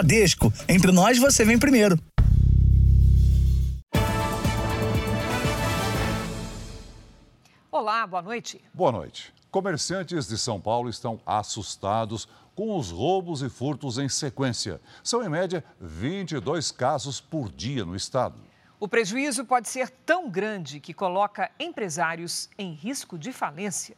Bradesco. Entre nós, você vem primeiro. Olá, boa noite. Boa noite. Comerciantes de São Paulo estão assustados com os roubos e furtos em sequência. São, em média, 22 casos por dia no estado. O prejuízo pode ser tão grande que coloca empresários em risco de falência.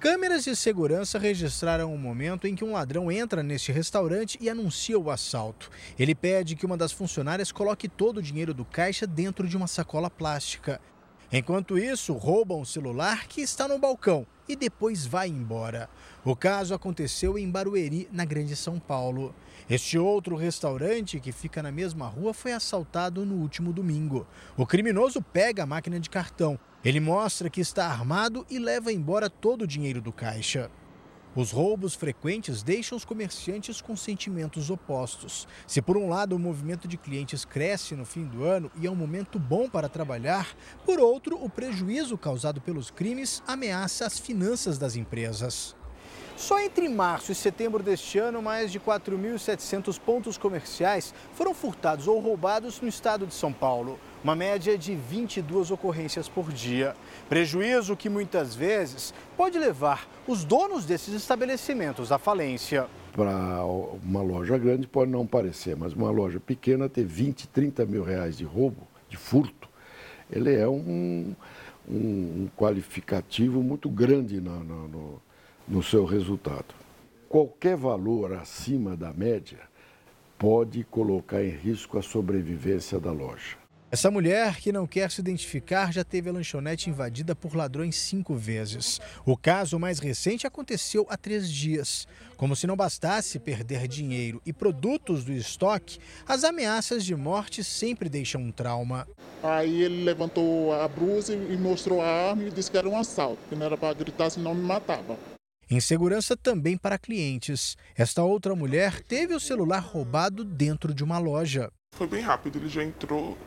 Câmeras de segurança registraram o momento em que um ladrão entra neste restaurante e anuncia o assalto. Ele pede que uma das funcionárias coloque todo o dinheiro do caixa dentro de uma sacola plástica. Enquanto isso, roubam o celular que está no balcão e depois vai embora. O caso aconteceu em Barueri, na Grande São Paulo. Este outro restaurante, que fica na mesma rua, foi assaltado no último domingo. O criminoso pega a máquina de cartão. Ele mostra que está armado e leva embora todo o dinheiro do caixa. Os roubos frequentes deixam os comerciantes com sentimentos opostos. Se, por um lado, o movimento de clientes cresce no fim do ano e é um momento bom para trabalhar, por outro, o prejuízo causado pelos crimes ameaça as finanças das empresas. Só entre março e setembro deste ano, mais de 4.700 pontos comerciais foram furtados ou roubados no estado de São Paulo. Uma média de 22 ocorrências por dia. Prejuízo que muitas vezes pode levar os donos desses estabelecimentos à falência. Para uma loja grande pode não parecer, mas uma loja pequena ter 20, 30 mil reais de roubo, de furto, ele é um, um qualificativo muito grande no no seu resultado. Qualquer valor acima da média pode colocar em risco a sobrevivência da loja. Essa mulher, que não quer se identificar, já teve a lanchonete invadida por ladrões cinco vezes. O caso mais recente aconteceu há três dias. Como se não bastasse perder dinheiro e produtos do estoque, as ameaças de morte sempre deixam um trauma. Aí ele levantou a blusa e mostrou a arma e disse que era um assalto, que não era para gritar, senão me matava. Insegurança também para clientes. Esta outra mulher teve o celular roubado dentro de uma loja. Foi bem rápido, ele já entrou,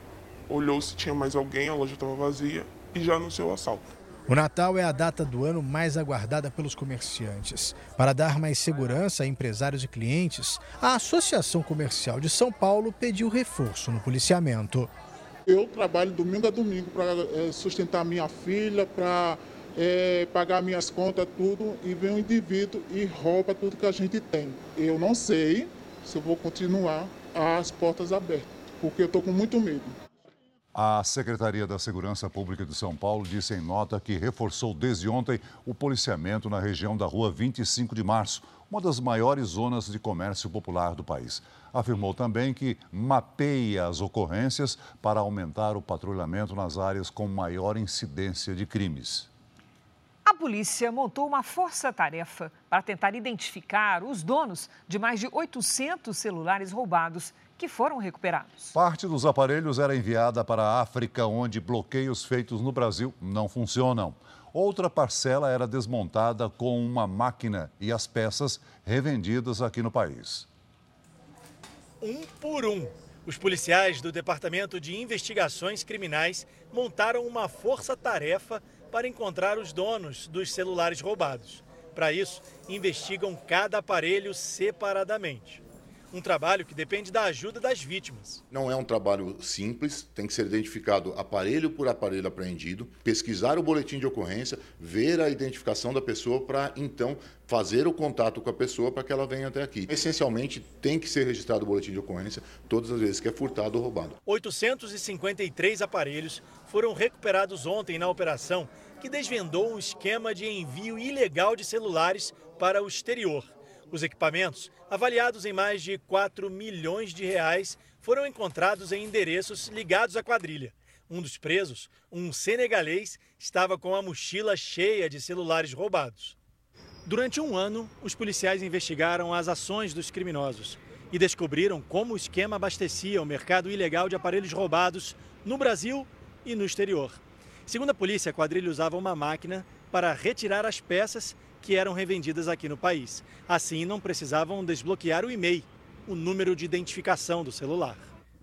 olhou se tinha mais alguém, a loja estava vazia e já anunciou o assalto. O Natal é a data do ano mais aguardada pelos comerciantes. Para dar mais segurança a empresários e clientes, a Associação Comercial de São Paulo pediu reforço no policiamento. Eu trabalho domingo a domingo para eh, sustentar minha filha, para é, pagar minhas contas, tudo, e vem um indivíduo e rouba tudo que a gente tem. Eu não sei se eu vou continuar as portas abertas, porque eu estou com muito medo. A Secretaria da Segurança Pública de São Paulo disse em nota que reforçou desde ontem o policiamento na região da rua 25 de março, uma das maiores zonas de comércio popular do país. Afirmou também que mapeia as ocorrências para aumentar o patrulhamento nas áreas com maior incidência de crimes. A polícia montou uma força-tarefa para tentar identificar os donos de mais de 800 celulares roubados que foram recuperados. Parte dos aparelhos era enviada para a África, onde bloqueios feitos no Brasil não funcionam. Outra parcela era desmontada com uma máquina e as peças revendidas aqui no país. Um por um, os policiais do Departamento de Investigações Criminais montaram uma força-tarefa para encontrar os donos dos celulares roubados. Para isso, investigam cada aparelho separadamente. Um trabalho que depende da ajuda das vítimas. Não é um trabalho simples, tem que ser identificado aparelho por aparelho apreendido, pesquisar o boletim de ocorrência, ver a identificação da pessoa para então fazer o contato com a pessoa para que ela venha até aqui. Essencialmente, tem que ser registrado o boletim de ocorrência todas as vezes que é furtado ou roubado. 853 aparelhos foram recuperados ontem na operação que desvendou um esquema de envio ilegal de celulares para o exterior. Os equipamentos, avaliados em mais de 4 milhões de reais, foram encontrados em endereços ligados à quadrilha. Um dos presos, um senegalês, estava com a mochila cheia de celulares roubados. Durante um ano, os policiais investigaram as ações dos criminosos e descobriram como o esquema abastecia o mercado ilegal de aparelhos roubados no Brasil e no exterior. Segundo a polícia, a quadrilha usava uma máquina para retirar as peças que eram revendidas aqui no país. Assim, não precisavam desbloquear o e-mail, o número de identificação do celular.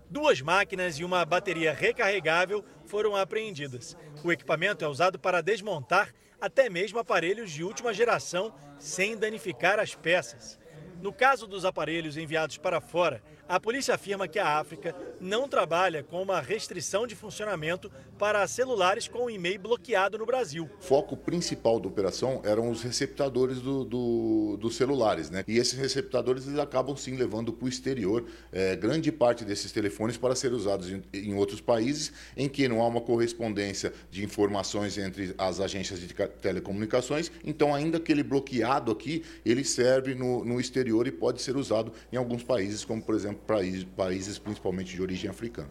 Duas máquinas e uma bateria recarregável foram apreendidas. O equipamento é usado para desmontar até mesmo aparelhos de última geração sem danificar as peças. No caso dos aparelhos enviados para fora, a polícia afirma que a África não trabalha com uma restrição de funcionamento para celulares com e-mail bloqueado no Brasil. O foco principal da operação eram os receptadores do, do, dos celulares, né? E esses receptadores eles acabam sim levando para o exterior é, grande parte desses telefones para ser usados em, em outros países em que não há uma correspondência de informações entre as agências de telecomunicações. Então, ainda que ele bloqueado aqui, ele serve no, no exterior e pode ser usado em alguns países, como por exemplo países, países principalmente de origem africana.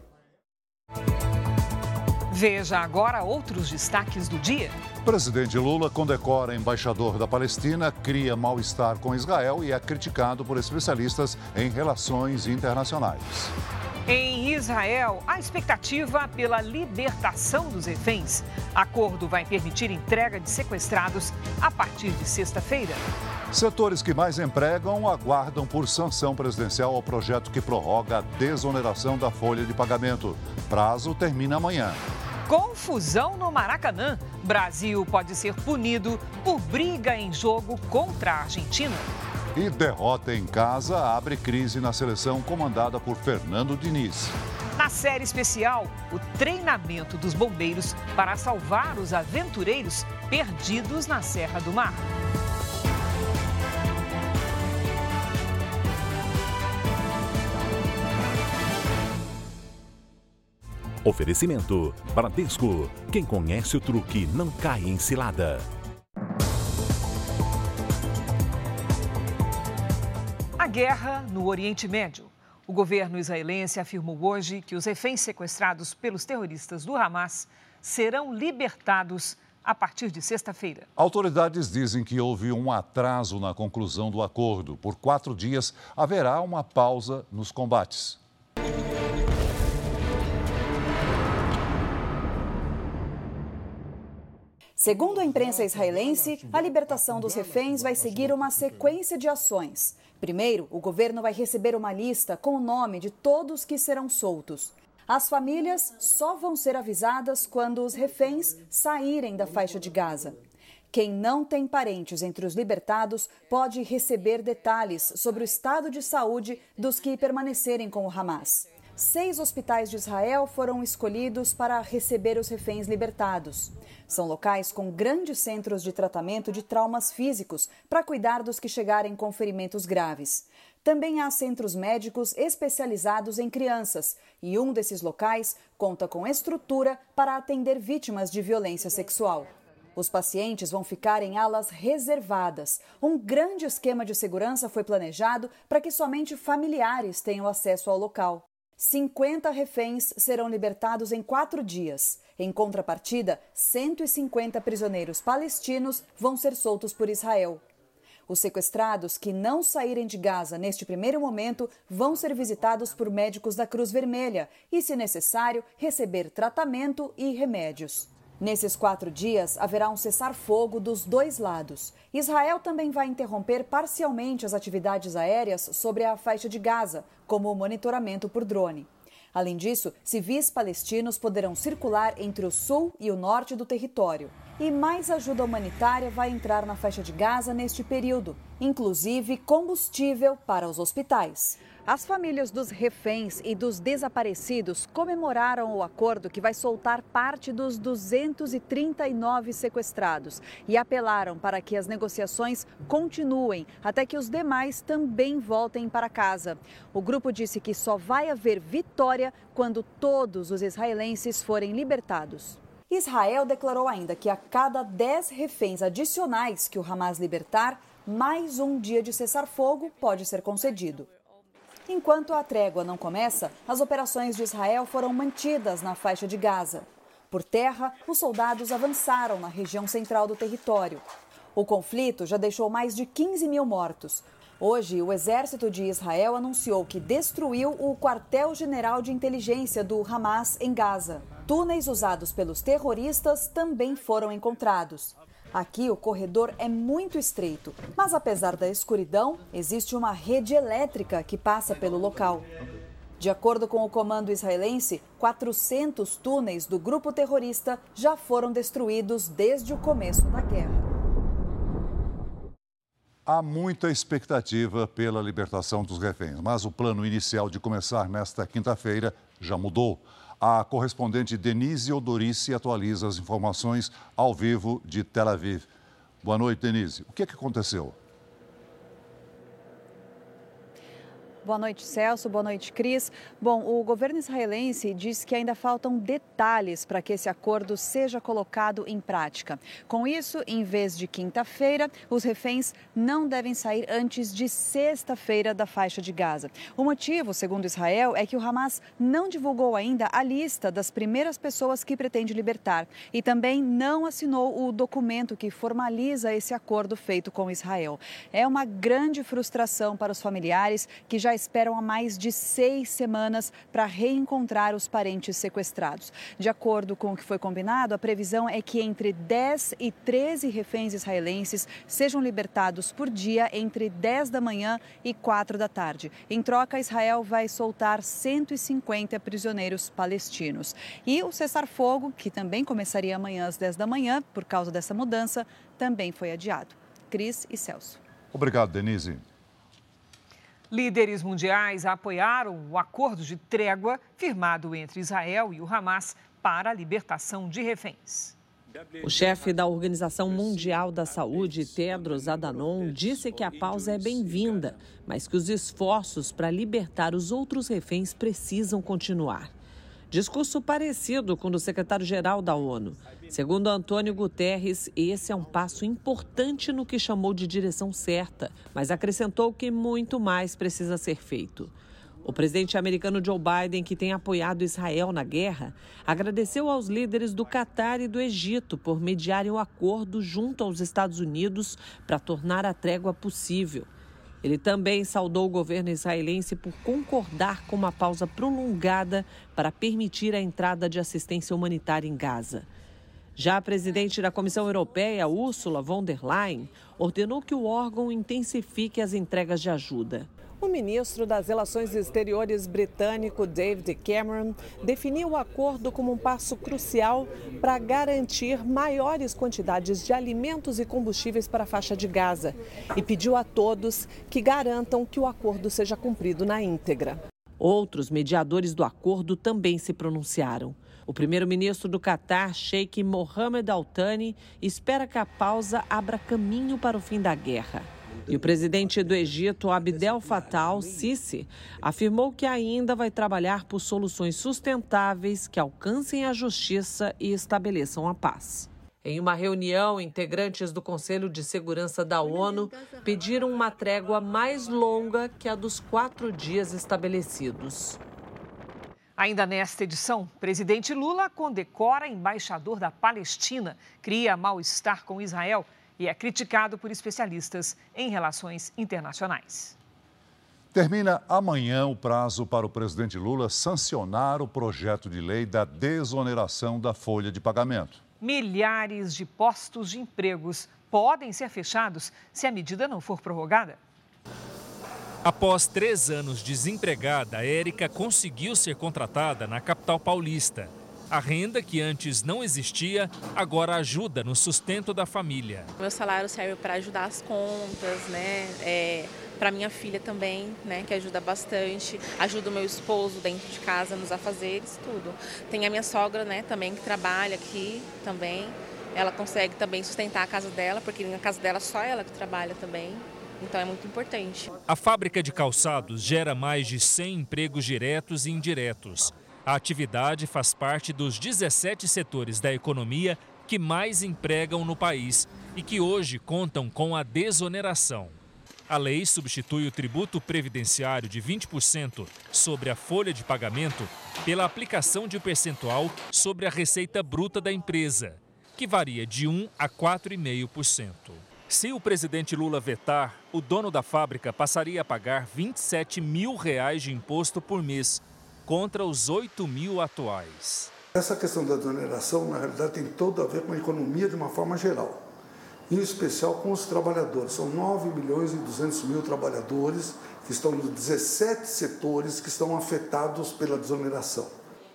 Veja agora outros destaques do dia. Presidente Lula condecora embaixador da Palestina, cria mal-estar com Israel e é criticado por especialistas em relações internacionais. Em Israel, a expectativa pela libertação dos reféns. Acordo vai permitir entrega de sequestrados a partir de sexta-feira. Setores que mais empregam aguardam por sanção presidencial ao projeto que prorroga a desoneração da folha de pagamento. Prazo termina amanhã. Confusão no Maracanã. Brasil pode ser punido por briga em jogo contra a Argentina. E derrota em casa abre crise na seleção comandada por Fernando Diniz. Na série especial, o treinamento dos bombeiros para salvar os aventureiros perdidos na Serra do Mar. Oferecimento: Bradesco. Quem conhece o truque não cai em cilada. A guerra no Oriente Médio. O governo israelense afirmou hoje que os reféns sequestrados pelos terroristas do Hamas serão libertados a partir de sexta-feira. Autoridades dizem que houve um atraso na conclusão do acordo. Por quatro dias haverá uma pausa nos combates. Segundo a imprensa israelense, a libertação dos reféns vai seguir uma sequência de ações. Primeiro, o governo vai receber uma lista com o nome de todos que serão soltos. As famílias só vão ser avisadas quando os reféns saírem da faixa de Gaza. Quem não tem parentes entre os libertados pode receber detalhes sobre o estado de saúde dos que permanecerem com o Hamas. Seis hospitais de Israel foram escolhidos para receber os reféns libertados. São locais com grandes centros de tratamento de traumas físicos para cuidar dos que chegarem com ferimentos graves. Também há centros médicos especializados em crianças e um desses locais conta com estrutura para atender vítimas de violência sexual. Os pacientes vão ficar em alas reservadas. Um grande esquema de segurança foi planejado para que somente familiares tenham acesso ao local. 50 reféns serão libertados em quatro dias. Em contrapartida, 150 prisioneiros palestinos vão ser soltos por Israel. Os sequestrados que não saírem de Gaza neste primeiro momento vão ser visitados por médicos da Cruz Vermelha e, se necessário, receber tratamento e remédios. Nesses quatro dias, haverá um cessar-fogo dos dois lados. Israel também vai interromper parcialmente as atividades aéreas sobre a faixa de Gaza, como o monitoramento por drone. Além disso, civis palestinos poderão circular entre o sul e o norte do território. E mais ajuda humanitária vai entrar na faixa de Gaza neste período, inclusive combustível para os hospitais. As famílias dos reféns e dos desaparecidos comemoraram o acordo que vai soltar parte dos 239 sequestrados e apelaram para que as negociações continuem até que os demais também voltem para casa. O grupo disse que só vai haver vitória quando todos os israelenses forem libertados. Israel declarou ainda que a cada 10 reféns adicionais que o Hamas libertar, mais um dia de cessar-fogo pode ser concedido. Enquanto a trégua não começa, as operações de Israel foram mantidas na faixa de Gaza. Por terra, os soldados avançaram na região central do território. O conflito já deixou mais de 15 mil mortos. Hoje, o exército de Israel anunciou que destruiu o quartel-general de inteligência do Hamas em Gaza. Túneis usados pelos terroristas também foram encontrados. Aqui o corredor é muito estreito, mas apesar da escuridão, existe uma rede elétrica que passa pelo local. De acordo com o comando israelense, 400 túneis do grupo terrorista já foram destruídos desde o começo da guerra. Há muita expectativa pela libertação dos reféns, mas o plano inicial de começar nesta quinta-feira já mudou. A correspondente Denise Odorice atualiza as informações ao vivo de Tel Aviv. Boa noite, Denise. O que, é que aconteceu? Boa noite, Celso. Boa noite, Cris. Bom, o governo israelense diz que ainda faltam detalhes para que esse acordo seja colocado em prática. Com isso, em vez de quinta-feira, os reféns não devem sair antes de sexta-feira da faixa de Gaza. O motivo, segundo Israel, é que o Hamas não divulgou ainda a lista das primeiras pessoas que pretende libertar e também não assinou o documento que formaliza esse acordo feito com Israel. É uma grande frustração para os familiares que já esperam há mais de seis semanas para reencontrar os parentes sequestrados. De acordo com o que foi combinado, a previsão é que entre 10 e 13 reféns israelenses sejam libertados por dia entre 10 da manhã e 4 da tarde. Em troca, Israel vai soltar 150 prisioneiros palestinos. E o cessar-fogo, que também começaria amanhã às 10 da manhã, por causa dessa mudança, também foi adiado. Cris e Celso. Obrigado, Denise. Líderes mundiais apoiaram o acordo de trégua firmado entre Israel e o Hamas para a libertação de reféns. O chefe da Organização Mundial da Saúde, Tedros Adhanom, disse que a pausa é bem-vinda, mas que os esforços para libertar os outros reféns precisam continuar. Discurso parecido com o do secretário-geral da ONU. Segundo Antônio Guterres, esse é um passo importante no que chamou de direção certa, mas acrescentou que muito mais precisa ser feito. O presidente americano Joe Biden, que tem apoiado Israel na guerra, agradeceu aos líderes do Catar e do Egito por mediarem o acordo junto aos Estados Unidos para tornar a trégua possível. Ele também saudou o governo israelense por concordar com uma pausa prolongada para permitir a entrada de assistência humanitária em Gaza. Já a presidente da Comissão Europeia, Ursula von der Leyen, ordenou que o órgão intensifique as entregas de ajuda. O ministro das Relações Exteriores britânico David Cameron definiu o acordo como um passo crucial para garantir maiores quantidades de alimentos e combustíveis para a faixa de Gaza e pediu a todos que garantam que o acordo seja cumprido na íntegra. Outros mediadores do acordo também se pronunciaram. O primeiro-ministro do Catar, Sheikh Mohammed Al Thani, espera que a pausa abra caminho para o fim da guerra. E o presidente do Egito, Abdel Fattah al-Sisi, afirmou que ainda vai trabalhar por soluções sustentáveis que alcancem a justiça e estabeleçam a paz. Em uma reunião, integrantes do Conselho de Segurança da ONU pediram uma trégua mais longa que a dos quatro dias estabelecidos. Ainda nesta edição, presidente Lula condecora embaixador da Palestina, cria mal-estar com Israel e é criticado por especialistas em relações internacionais. Termina amanhã o prazo para o presidente Lula sancionar o projeto de lei da desoneração da folha de pagamento. Milhares de postos de empregos podem ser fechados se a medida não for prorrogada. Após três anos desempregada, Érica conseguiu ser contratada na capital paulista. A renda que antes não existia agora ajuda no sustento da família. Meu salário serve para ajudar as contas, né? É, para minha filha também, né? Que ajuda bastante. Ajuda o meu esposo dentro de casa nos afazeres, tudo. Tem a minha sogra, né? Também que trabalha aqui também. Ela consegue também sustentar a casa dela, porque na casa dela só ela que trabalha também. Então é muito importante. A fábrica de calçados gera mais de 100 empregos diretos e indiretos. A atividade faz parte dos 17 setores da economia que mais empregam no país e que hoje contam com a desoneração. A lei substitui o tributo previdenciário de 20% sobre a folha de pagamento pela aplicação de um percentual sobre a receita bruta da empresa, que varia de 1 a 4,5%. Se o presidente Lula vetar, o dono da fábrica passaria a pagar 27 mil reais de imposto por mês, contra os 8 mil atuais. Essa questão da desoneração, na realidade, tem todo a ver com a economia de uma forma geral, em especial com os trabalhadores. São 9 milhões e 200 mil trabalhadores que estão nos 17 setores que estão afetados pela desoneração.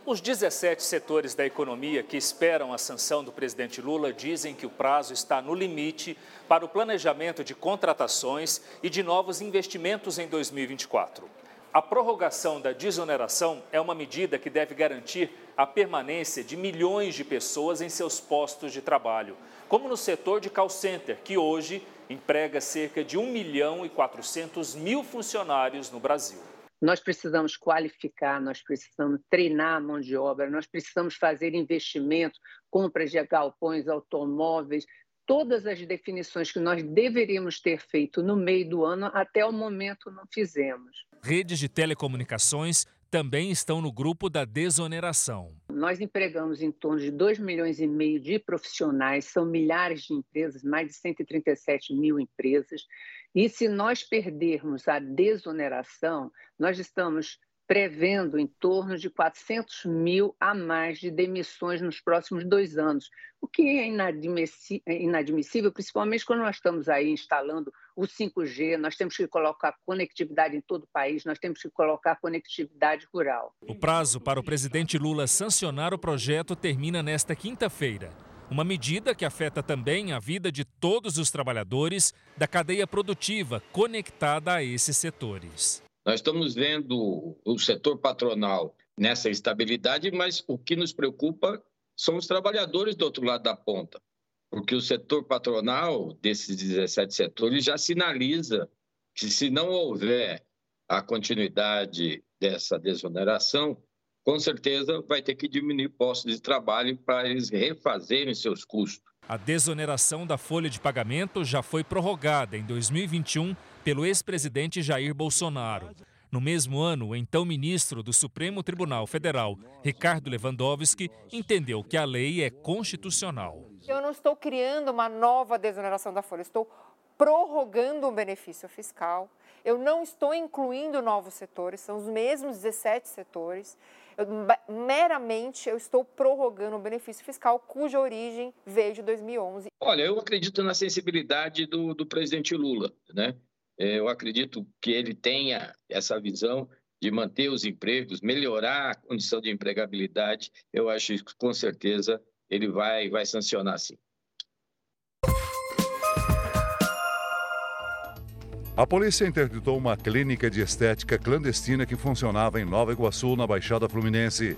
Os 17 setores da economia que esperam a sanção do presidente Lula dizem que o prazo está no limite para o planejamento de contratações e de novos investimentos em 2024. A prorrogação da desoneração é uma medida que deve garantir a permanência de milhões de pessoas em seus postos de trabalho, como no setor de call center, que hoje emprega cerca de 1 milhão e 400 mil funcionários no Brasil. Nós precisamos qualificar, nós precisamos treinar a mão de obra, nós precisamos fazer investimentos, compras de galpões, automóveis, todas as definições que nós deveríamos ter feito no meio do ano, até o momento não fizemos. Redes de telecomunicações também estão no grupo da desoneração. Nós empregamos em torno de 2 milhões e meio de profissionais, são milhares de empresas, mais de 137 mil empresas. E se nós perdermos a desoneração, nós estamos prevendo em torno de 400 mil a mais de demissões nos próximos dois anos, o que é inadmissível, principalmente quando nós estamos aí instalando o 5G, nós temos que colocar conectividade em todo o país, nós temos que colocar conectividade rural. O prazo para o presidente Lula sancionar o projeto termina nesta quinta-feira. Uma medida que afeta também a vida de todos os trabalhadores da cadeia produtiva conectada a esses setores. Nós estamos vendo o setor patronal nessa estabilidade, mas o que nos preocupa são os trabalhadores do outro lado da ponta, porque o setor patronal desses 17 setores já sinaliza que se não houver a continuidade dessa desoneração, com certeza vai ter que diminuir postos de trabalho para eles refazerem seus custos. A desoneração da folha de pagamento já foi prorrogada em 2021 pelo ex-presidente Jair Bolsonaro. No mesmo ano, o então ministro do Supremo Tribunal Federal, Ricardo Lewandowski, entendeu que a lei é constitucional. Eu não estou criando uma nova desoneração da folha, estou prorrogando um benefício fiscal. Eu não estou incluindo novos setores, são os mesmos 17 setores. Eu, meramente eu estou prorrogando um benefício fiscal cuja origem veio de 2011. Olha, eu acredito na sensibilidade do, do presidente Lula, né? Eu acredito que ele tenha essa visão de manter os empregos, melhorar a condição de empregabilidade. Eu acho que com certeza ele vai, vai sancionar sim. A polícia interditou uma clínica de estética clandestina que funcionava em Nova Iguaçu, na Baixada Fluminense.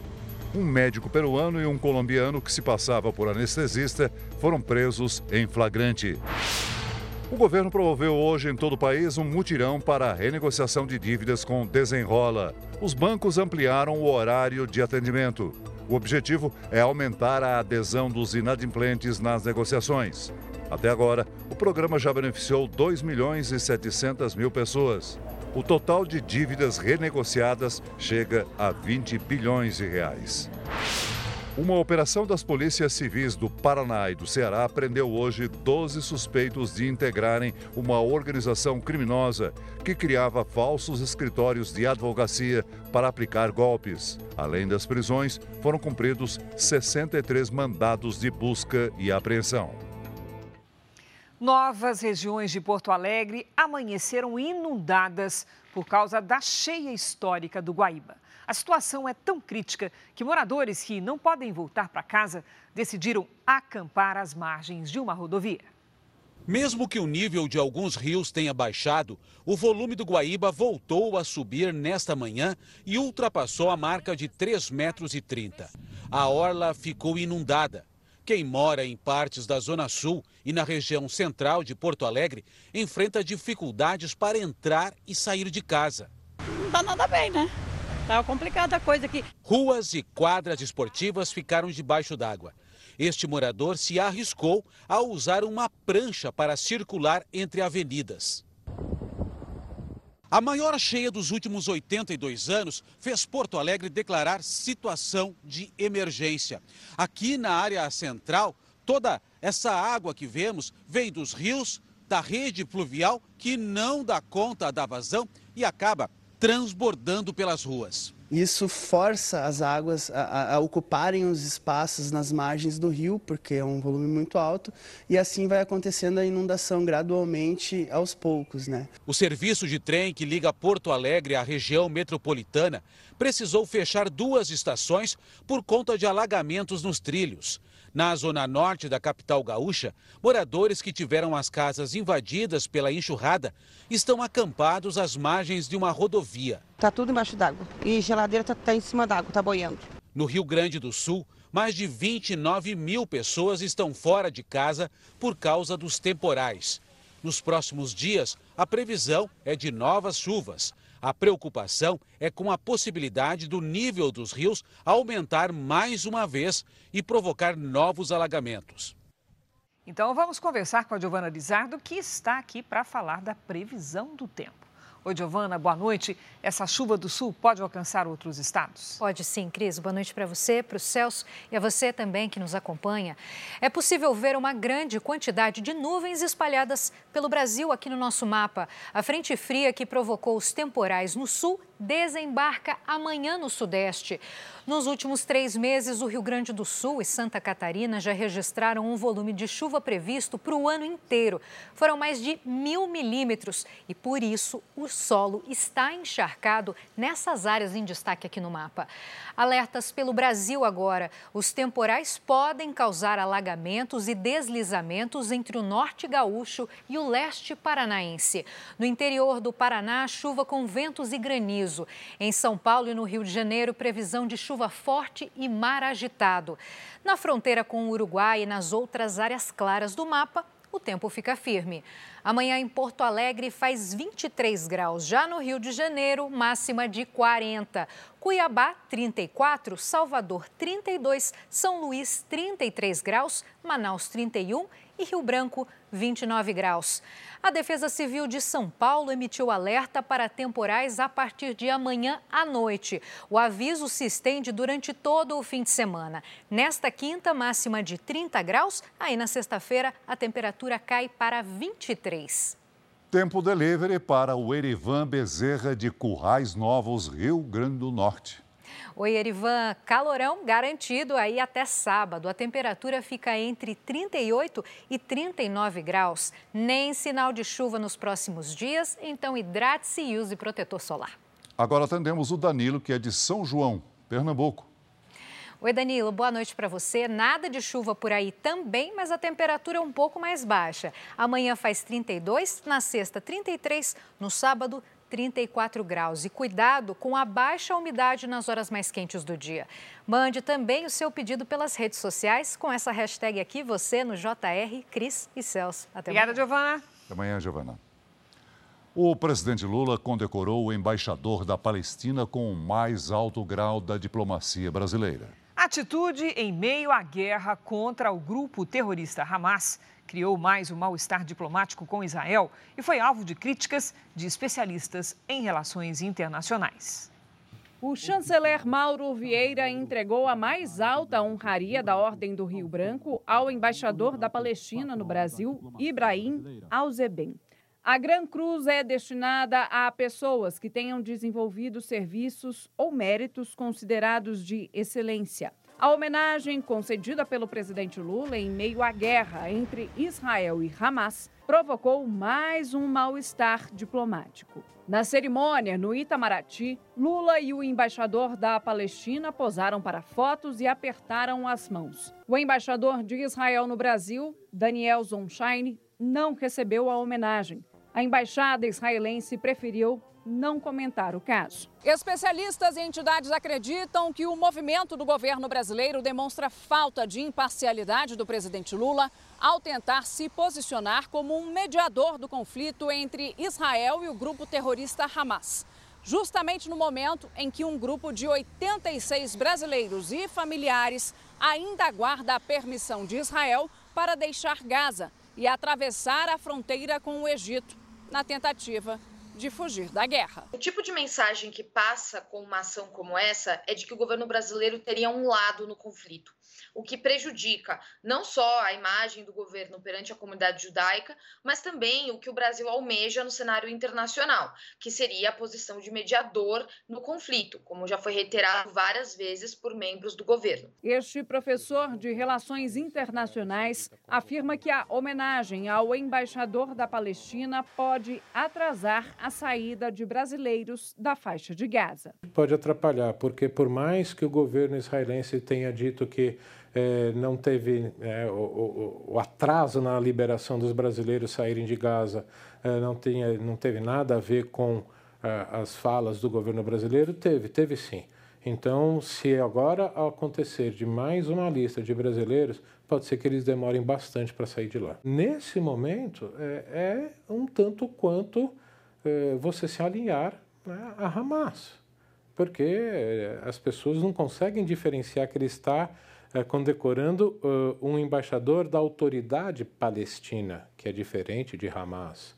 Um médico peruano e um colombiano que se passava por anestesista foram presos em flagrante. O governo promoveu hoje em todo o país um mutirão para a renegociação de dívidas com desenrola. Os bancos ampliaram o horário de atendimento. O objetivo é aumentar a adesão dos inadimplentes nas negociações. Até agora, o programa já beneficiou 2 milhões e 700 mil pessoas. O total de dívidas renegociadas chega a 20 bilhões de reais. Uma operação das polícias civis do Paraná e do Ceará prendeu hoje 12 suspeitos de integrarem uma organização criminosa que criava falsos escritórios de advocacia para aplicar golpes. Além das prisões, foram cumpridos 63 mandados de busca e apreensão. Novas regiões de Porto Alegre amanheceram inundadas por causa da cheia histórica do Guaíba. A situação é tão crítica que moradores que não podem voltar para casa decidiram acampar às margens de uma rodovia. Mesmo que o nível de alguns rios tenha baixado, o volume do Guaíba voltou a subir nesta manhã e ultrapassou a marca de 3,30 metros. E 30. A orla ficou inundada. Quem mora em partes da Zona Sul e na região central de Porto Alegre enfrenta dificuldades para entrar e sair de casa. Não está nada bem, né? Tá complicada a coisa aqui. Ruas e quadras esportivas ficaram debaixo d'água. Este morador se arriscou a usar uma prancha para circular entre avenidas. A maior cheia dos últimos 82 anos fez Porto Alegre declarar situação de emergência. Aqui na área central, toda essa água que vemos vem dos rios, da rede pluvial que não dá conta da vazão e acaba transbordando pelas ruas. Isso força as águas a, a, ocuparem os espaços nas margens do rio, porque é um volume muito alto, e assim vai acontecendo a inundação gradualmente aos poucos. Né? O serviço de trem que liga Porto Alegre à região metropolitana precisou fechar duas estações por conta de alagamentos nos trilhos. Na zona norte da capital gaúcha, moradores que tiveram as casas invadidas pela enxurrada estão acampados às margens de uma rodovia. Está tudo embaixo d'água e geladeira está tá em cima d'água, está boiando. No Rio Grande do Sul, mais de 29 mil pessoas estão fora de casa por causa dos temporais. Nos próximos dias, a previsão é de novas chuvas. A preocupação é com a possibilidade do nível dos rios aumentar mais uma vez e provocar novos alagamentos. Então vamos conversar com a Giovana Lizardo, que está aqui para falar da previsão do tempo. Oi, Giovana, boa noite. Essa chuva do sul pode alcançar outros estados? Pode sim, Cris. Boa noite para você, para o Celso e a você também que nos acompanha. É possível ver uma grande quantidade de nuvens espalhadas pelo Brasil aqui no nosso mapa. A frente fria que provocou os temporais no sul desembarca amanhã no Sudeste. Nos últimos três meses, o Rio Grande do Sul e Santa Catarina já registraram um volume de chuva previsto para o ano inteiro. Foram mais de mil milímetros e, por isso, o solo está encharcado nessas áreas em destaque aqui no mapa. Alertas pelo Brasil agora. Os temporais podem causar alagamentos e deslizamentos entre o norte gaúcho e o leste paranaense. No interior do Paraná, chuva com ventos e Em São Paulo e no Rio de Janeiro, previsão de chuva forte e mar agitado. Na fronteira com o Uruguai e nas outras áreas claras do mapa, o tempo fica firme. Amanhã em Porto Alegre faz 23 graus. Já no Rio de Janeiro, máxima de 40. Cuiabá, 34. Salvador, 32. São Luís, 33 graus. Manaus, 31 e Rio Branco, 29 graus. A Defesa Civil de São Paulo emitiu alerta para temporais a partir de amanhã à noite. O aviso se estende durante todo o fim de semana. Nesta quinta, máxima de 30 graus. Aí na sexta-feira, a temperatura cai para 23. Tempo delivery para o Erivan Bezerra de Currais Novos, Rio Grande do Norte. Oi, Erivan. Calorão garantido aí até sábado. A temperatura fica entre 38 e 39 graus. Nem sinal de chuva nos próximos dias, então hidrate-se e use protetor solar. Agora atendemos o Danilo, que é de São João, Pernambuco. Oi, Danilo, boa noite para você. Nada de chuva por aí também, mas a temperatura é um pouco mais baixa. Amanhã faz 32, na sexta 33, no sábado 34 graus. E cuidado com a baixa umidade nas horas mais quentes do dia. Mande também o seu pedido pelas redes sociais com essa hashtag aqui, você no JR, Cris e Celso. Até Obrigada, Giovana. Até amanhã, Giovana. O presidente Lula condecorou o embaixador da Palestina com o mais alto grau da diplomacia brasileira. Atitude em meio à guerra contra o grupo terrorista Hamas criou mais um mal-estar diplomático com Israel e foi alvo de críticas de especialistas em relações internacionais. O chanceler Mauro Vieira entregou a mais alta honraria da Ordem do Rio Branco ao embaixador da Palestina no Brasil, Ibrahim Alzeben. A Gran Cruz é destinada a pessoas que tenham desenvolvido serviços ou méritos considerados de excelência. A homenagem concedida pelo presidente Lula em meio à guerra entre Israel e Hamas provocou mais um mal-estar diplomático. Na cerimônia, no Itamaraty, Lula e o embaixador da Palestina posaram para fotos e apertaram as mãos. O embaixador de Israel no Brasil, Daniel Zonshine, não recebeu a homenagem. A embaixada israelense preferiu não comentar o caso. Especialistas e entidades acreditam que o movimento do governo brasileiro demonstra falta de imparcialidade do presidente Lula ao tentar se posicionar como um mediador do conflito entre Israel e o grupo terrorista Hamas. Justamente no momento em que um grupo de 86 brasileiros e familiares ainda aguarda a permissão de Israel para deixar Gaza e atravessar a fronteira com o Egito, na tentativa de fugir da guerra. O tipo de mensagem que passa com uma ação como essa é de que o governo brasileiro teria um lado no conflito. O que prejudica não só a imagem do governo perante a comunidade judaica, mas também o que o Brasil almeja no cenário internacional, que seria a posição de mediador no conflito, como já foi reiterado várias vezes por membros do governo. Este professor de Relações Internacionais afirma que a homenagem ao embaixador da Palestina pode atrasar a saída de brasileiros da faixa de Gaza. Pode atrapalhar, porque por mais que o governo israelense tenha dito que é, não teve é, o, o, o, atraso na liberação dos brasileiros saírem de Gaza, é, não, tinha, não teve nada a ver com as falas do governo brasileiro, teve, teve sim. Então, se agora acontecer de mais uma lista de brasileiros, pode ser que eles demorem bastante para sair de lá. Nesse momento, é, é um tanto quanto você se alinhar né, a Hamas, porque as pessoas não conseguem diferenciar que ele está condecorando uh, um embaixador da autoridade palestina, que é diferente de Hamas.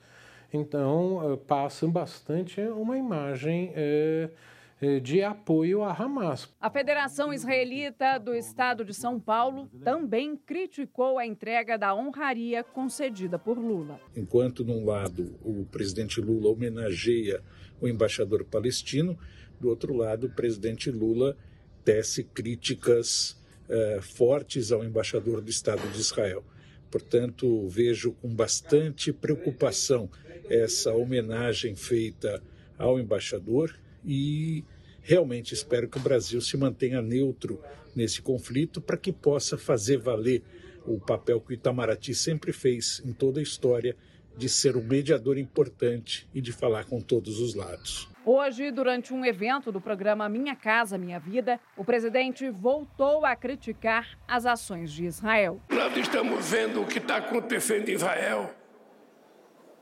Então, uh, passa bastante uma imagem uh, de apoio a Hamas. A Federação Israelita do Estado de São Paulo também criticou a entrega da honraria concedida por Lula. Enquanto, num lado, o presidente Lula homenageia o embaixador palestino, do outro lado, o presidente Lula tece críticas eh, fortes ao embaixador do Estado de Israel. Portanto, vejo com bastante preocupação essa homenagem feita ao embaixador e realmente espero que o Brasil se mantenha neutro nesse conflito para que possa fazer valer o papel que o Itamaraty sempre fez em toda a história de ser um mediador importante e de falar com todos os lados. Hoje, durante um evento do programa Minha Casa Minha Vida, o presidente voltou a criticar as ações de Israel. Nós estamos vendo o que está acontecendo em Israel.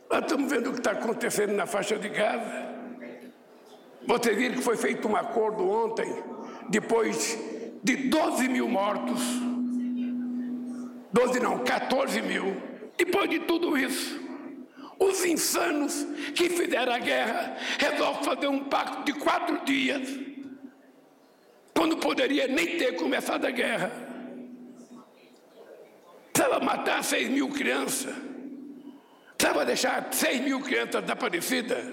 Nós estamos vendo o que está acontecendo na faixa de Gaza. Você viram que foi feito um acordo ontem, depois de 12 mil mortos. 12 não, 14 mil. Depois de tudo isso, os insanos que fizeram a guerra resolvem fazer um pacto de quatro dias, quando poderia nem ter começado a guerra. Precisava matar seis mil crianças, precisava deixar seis mil crianças desaparecidas,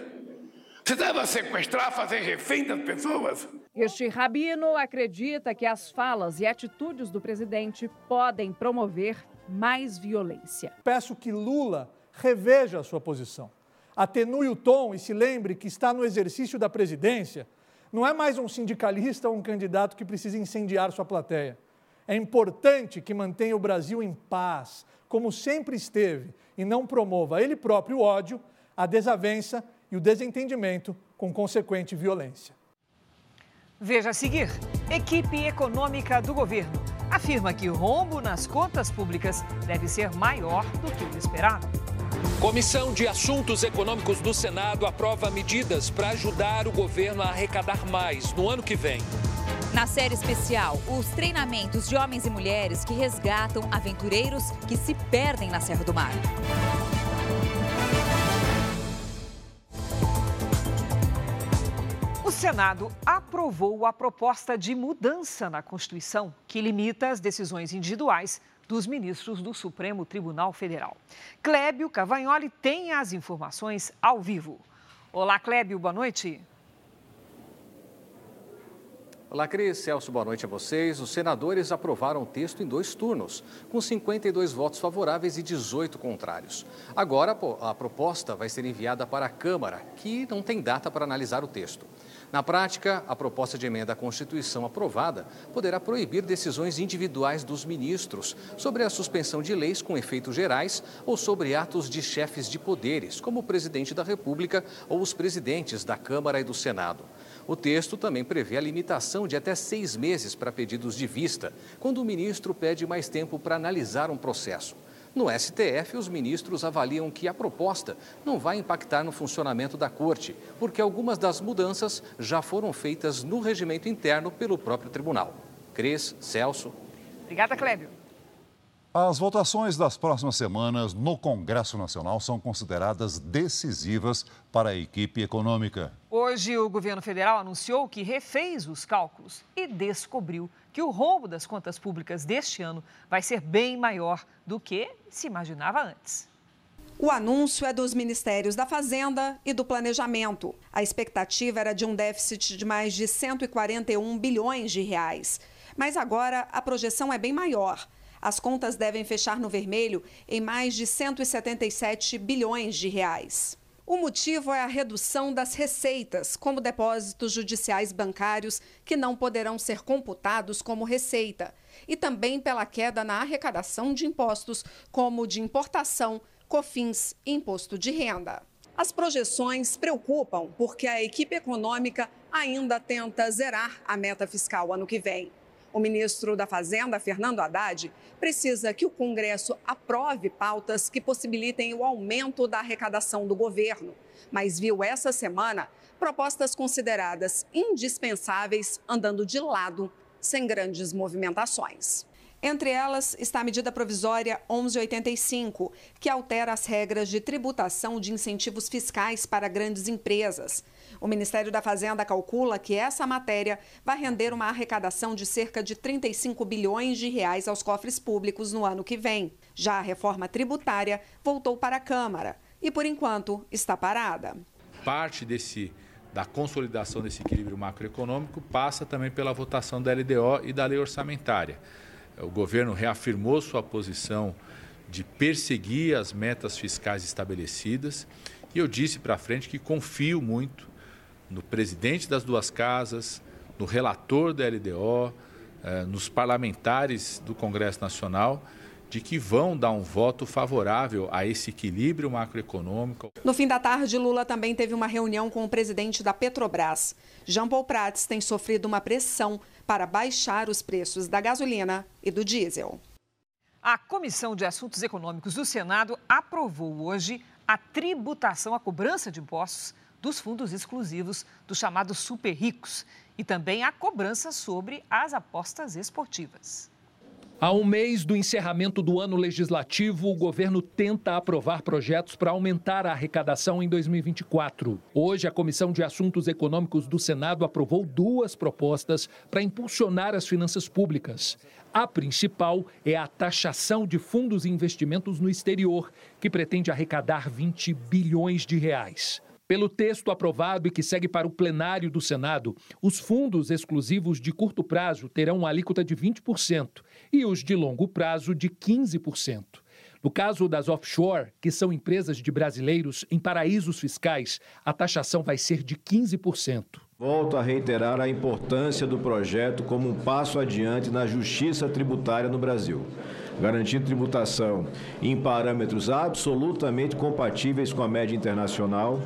precisava sequestrar, fazer refém das pessoas. Este rabino acredita que as falas e atitudes do presidente podem promover mais violência. Peço que Lula reveja a sua posição. Atenue o tom e se lembre que está no exercício da presidência. Não é mais um sindicalista ou um candidato que precisa incendiar sua plateia. É importante que mantenha o Brasil em paz, como sempre esteve, e não promova ele próprio o ódio, a desavença e o desentendimento com consequente violência. Veja a seguir: equipe econômica do governo afirma que o rombo nas contas públicas deve ser maior do que o esperado. Comissão de Assuntos Econômicos do Senado aprova medidas para ajudar o governo a arrecadar mais no ano que vem. Na série especial, os treinamentos de homens e mulheres que resgatam aventureiros que se perdem na Serra do Mar. O Senado aprovou a proposta de mudança na Constituição que limita as decisões individuais dos ministros do Supremo Tribunal Federal. Clébio Cavagnoli tem as informações ao vivo. Olá, Clébio, boa noite. Olá, Cris. Celso, boa noite a vocês. Os senadores aprovaram o texto em dois turnos, com 52 votos favoráveis e 18 contrários. Agora, a proposta vai ser enviada para a Câmara, que não tem data para analisar o texto. Na prática, a proposta de emenda à Constituição aprovada poderá proibir decisões individuais dos ministros sobre a suspensão de leis com efeitos gerais ou sobre atos de chefes de poderes, como o presidente da República ou os presidentes da Câmara e do Senado. O texto também prevê a limitação de até seis meses para pedidos de vista, quando o ministro pede mais tempo para analisar um processo. No STF, os ministros avaliam que a proposta não vai impactar no funcionamento da Corte, porque algumas das mudanças já foram feitas no regimento interno pelo próprio tribunal. Cris, Celso. Obrigada, Clébio. As votações das próximas semanas no Congresso Nacional são consideradas decisivas para a equipe econômica. Hoje, o governo federal anunciou que refez os cálculos e descobriu que o rombo das contas públicas deste ano vai ser bem maior do que se imaginava antes. O anúncio é dos Ministérios da Fazenda e do Planejamento. A expectativa era de um déficit de mais de 141 bilhões de reais. Mas agora a projeção é bem maior. As contas devem fechar no vermelho em mais de 177 bilhões de reais. O motivo é a redução das receitas, como depósitos judiciais bancários que não poderão ser computados como receita, e também pela queda na arrecadação de impostos, como de importação, cofins e imposto de renda. As projeções preocupam porque a equipe econômica ainda tenta zerar a meta fiscal ano que vem. O ministro da Fazenda, Fernando Haddad, precisa que o Congresso aprove pautas que possibilitem o aumento da arrecadação do governo, mas viu essa semana propostas consideradas indispensáveis andando de lado, sem grandes movimentações. Entre elas está a medida provisória 1185, que altera as regras de tributação de incentivos fiscais para grandes empresas. O Ministério da Fazenda calcula que essa matéria vai render uma arrecadação de cerca de 35 bilhões de reais aos cofres públicos no ano que vem. Já a reforma tributária voltou para a Câmara e, por enquanto, está parada. Parte desse da consolidação desse equilíbrio macroeconômico passa também pela votação da LDO e da lei orçamentária. O governo reafirmou sua posição de perseguir as metas fiscais estabelecidas. E eu disse para frente que confio muito no presidente das duas casas, no relator da LDO, eh, nos parlamentares do Congresso Nacional, de que vão dar um voto favorável a esse equilíbrio macroeconômico. No fim da tarde, Lula também teve uma reunião com o presidente da Petrobras. Jean Paul Prats tem sofrido uma pressão para baixar os preços da gasolina e do diesel. A Comissão de Assuntos Econômicos do Senado aprovou hoje a tributação à cobrança de impostos dos fundos exclusivos dos chamados super ricos e também a cobrança sobre as apostas esportivas. Há um mês do encerramento do ano legislativo, o governo tenta aprovar projetos para aumentar a arrecadação em 2024. Hoje, a Comissão de Assuntos Econômicos do Senado aprovou duas propostas para impulsionar as finanças públicas. A principal é a taxação de fundos e investimentos no exterior, que pretende arrecadar 20 bilhões de reais. Pelo texto aprovado e que segue para o plenário do Senado, os fundos exclusivos de curto prazo terão uma alíquota de 20% e os de longo prazo de 15%. No caso das offshore, que são empresas de brasileiros em paraísos fiscais, a taxação vai ser de 15%. Volto a reiterar a importância do projeto como um passo adiante na justiça tributária no Brasil, garantindo tributação em parâmetros absolutamente compatíveis com a média internacional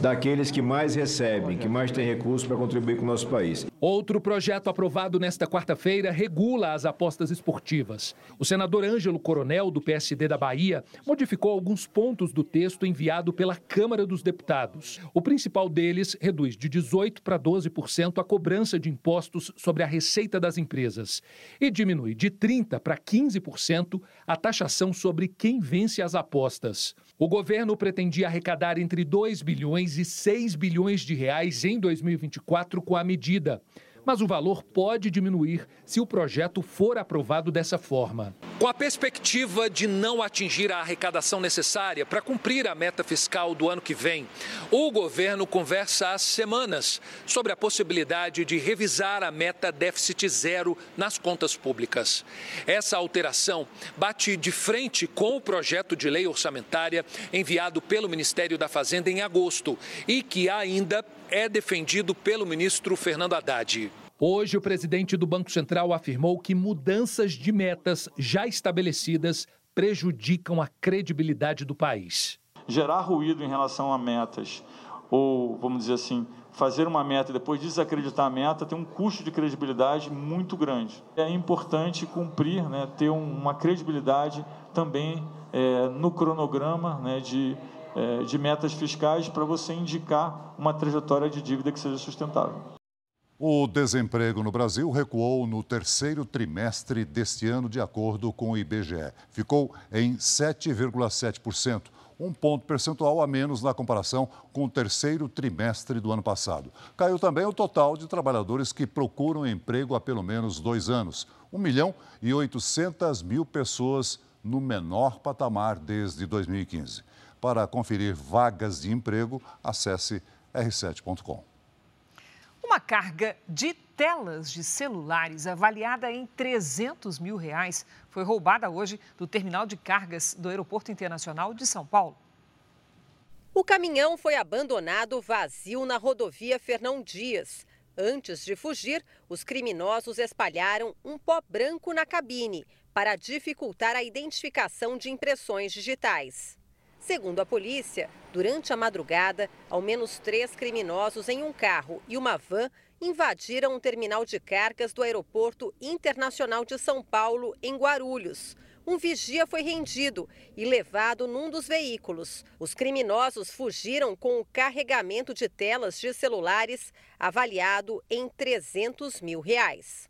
daqueles que mais recebem, que mais têm recursos para contribuir com o nosso país. Outro projeto aprovado nesta quarta-feira regula as apostas esportivas. O senador Ângelo Coronel, do PSD da Bahia, modificou alguns pontos do texto enviado pela Câmara dos Deputados. O principal deles reduz de 18% para 12% a cobrança de impostos sobre a receita das empresas e diminui de 30% para 15% a taxação sobre quem vence as apostas. O governo pretendia arrecadar entre 2 bilhões e 6 bilhões de reais em 2024 com a medida mas o valor pode diminuir se o projeto for aprovado dessa forma. Com a perspectiva de não atingir a arrecadação necessária para cumprir a meta fiscal do ano que vem, o governo conversa há semanas sobre a possibilidade de revisar a meta déficit zero nas contas públicas. Essa alteração bate de frente com o projeto de lei orçamentária enviado pelo Ministério da Fazenda em agosto e que ainda é defendido pelo ministro Fernando Haddad. Hoje, o presidente do Banco Central afirmou que mudanças de metas já estabelecidas prejudicam a credibilidade do país. Gerar ruído em relação a metas, ou vamos dizer assim, fazer uma meta e depois desacreditar a meta, tem um custo de credibilidade muito grande. É importante cumprir, né, ter uma credibilidade também é, no cronograma né, de de metas fiscais para você indicar uma trajetória de dívida que seja sustentável. O desemprego no Brasil recuou no terceiro trimestre deste ano, de acordo com o IBGE. Ficou em 7,7%, um ponto percentual a menos na comparação com o terceiro trimestre do ano passado. Caiu também o total de trabalhadores que procuram emprego há pelo menos dois anos. 1 milhão e 800 mil pessoas no menor patamar desde 2015. Para conferir vagas de emprego, acesse r7.com. Uma carga de telas de celulares avaliada em 300 mil reais foi roubada hoje do terminal de cargas do Aeroporto Internacional de São Paulo. O caminhão foi abandonado vazio na rodovia Fernão Dias. Antes de fugir, os criminosos espalharam um pó branco na cabine para dificultar a identificação de impressões digitais. Segundo a polícia, durante a madrugada, ao menos três criminosos em um carro e uma van invadiram um terminal de cargas do Aeroporto Internacional de São Paulo, em Guarulhos. Um vigia foi rendido e levado num dos veículos. Os criminosos fugiram com o carregamento de telas de celulares avaliado em 300 mil reais.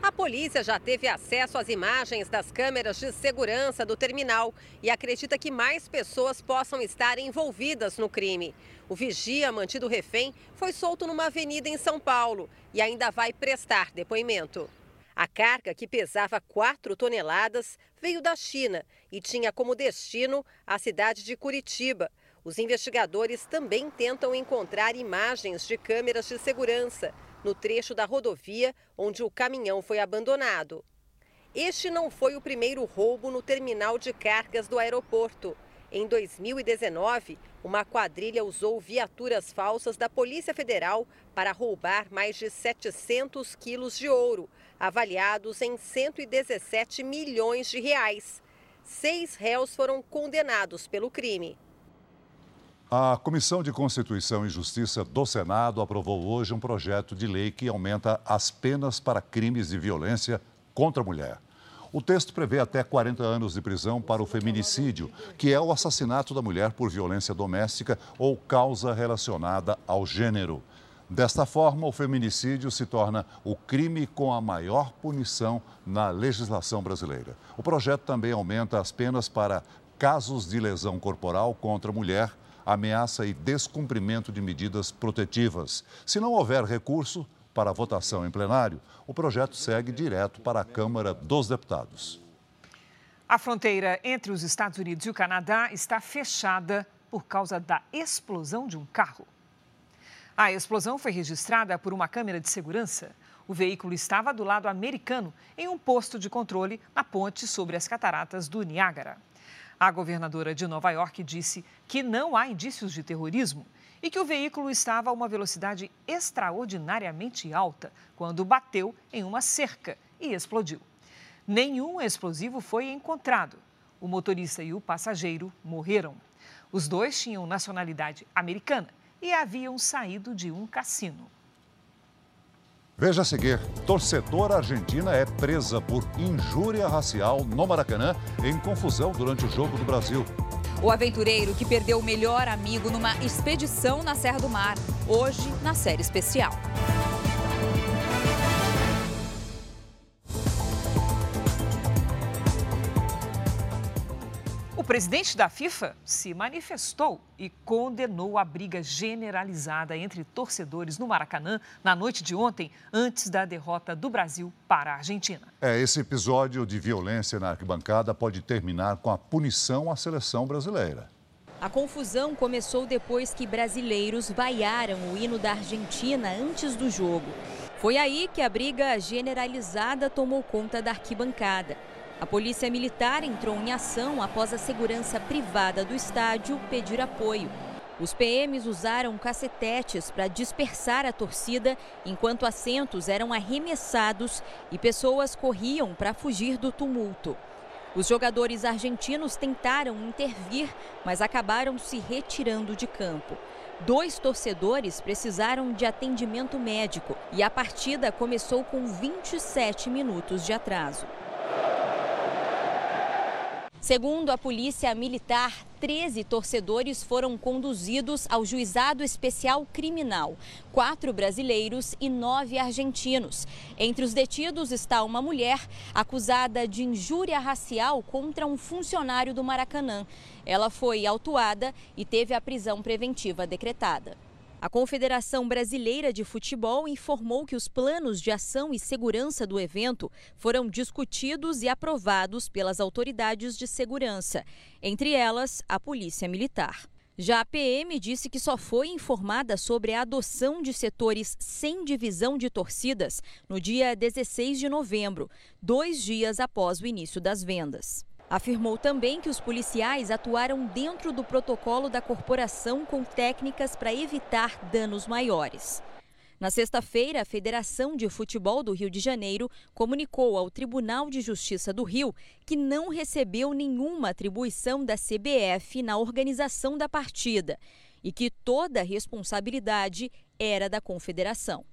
A polícia já teve acesso às imagens das câmeras de segurança do terminal e acredita que mais pessoas possam estar envolvidas no crime. O vigia, mantido refém, foi solto numa avenida em São Paulo e ainda vai prestar depoimento. A carga, que pesava 4 toneladas, veio da China e tinha como destino a cidade de Curitiba. Os investigadores também tentam encontrar imagens de câmeras de segurança no trecho da rodovia onde o caminhão foi abandonado. Este não foi o primeiro roubo no terminal de cargas do aeroporto. Em 2019, uma quadrilha usou viaturas falsas da Polícia Federal para roubar mais de 700 quilos de ouro, avaliados em 117 milhões de reais. Seis réus foram condenados pelo crime. A Comissão de Constituição e Justiça do Senado aprovou hoje um projeto de lei que aumenta as penas para crimes de violência contra a mulher. O texto prevê até 40 anos de prisão para o feminicídio, que é o assassinato da mulher por violência doméstica ou causa relacionada ao gênero. Desta forma, o feminicídio se torna o crime com a maior punição na legislação brasileira. O projeto também aumenta as penas para casos de lesão corporal contra a mulher ameaça e descumprimento de medidas protetivas. Se não houver recurso para votação em plenário, o projeto segue direto para a Câmara dos Deputados. A fronteira entre os Estados Unidos e o Canadá está fechada por causa da explosão de um carro. A explosão foi registrada por uma câmera de segurança. O veículo estava do lado americano, em um posto de controle na ponte sobre as cataratas do Niágara. A governadora de Nova York disse que não há indícios de terrorismo e que o veículo estava a uma velocidade extraordinariamente alta quando bateu em uma cerca e explodiu. Nenhum explosivo foi encontrado. O motorista e o passageiro morreram. Os dois tinham nacionalidade americana e haviam saído de um cassino. Veja a seguir: torcedora argentina é presa por injúria racial no Maracanã em confusão durante o Jogo do Brasil. O aventureiro que perdeu o melhor amigo numa expedição na Serra do Mar, hoje na série especial. Presidente da FIFA se manifestou e condenou a briga generalizada entre torcedores no Maracanã na noite de ontem, antes da derrota do Brasil para a Argentina. É, esse episódio de violência na arquibancada pode terminar com a punição à seleção brasileira. A confusão começou depois que brasileiros vaiaram o hino da Argentina antes do jogo. Foi aí que a briga generalizada tomou conta da arquibancada. A Polícia Militar entrou em ação após a segurança privada do estádio pedir apoio. Os PMs usaram cacetetes para dispersar a torcida, enquanto assentos eram arremessados e pessoas corriam para fugir do tumulto. Os jogadores argentinos tentaram intervir, mas acabaram se retirando de campo. Dois torcedores precisaram de atendimento médico e a partida começou com 27 minutos de atraso. Segundo a Polícia Militar, 13 torcedores foram conduzidos ao Juizado Especial Criminal, quatro brasileiros e nove argentinos. Entre os detidos está uma mulher acusada de injúria racial contra um funcionário do Maracanã. Ela foi autuada e teve a prisão preventiva decretada. A Confederação Brasileira de Futebol informou que os planos de ação e segurança do evento foram discutidos e aprovados pelas autoridades de segurança, entre elas a Polícia Militar. Já a PM disse que só foi informada sobre a adoção de setores sem divisão de torcidas no dia 16 de novembro, dois dias após o início das vendas. Afirmou também que os policiais atuaram dentro do protocolo da corporação com técnicas para evitar danos maiores. Na sexta-feira, a Federação de Futebol do Rio de Janeiro comunicou ao Tribunal de Justiça do Rio que não recebeu nenhuma atribuição da CBF na organização da partida e que toda a responsabilidade era da Confederação.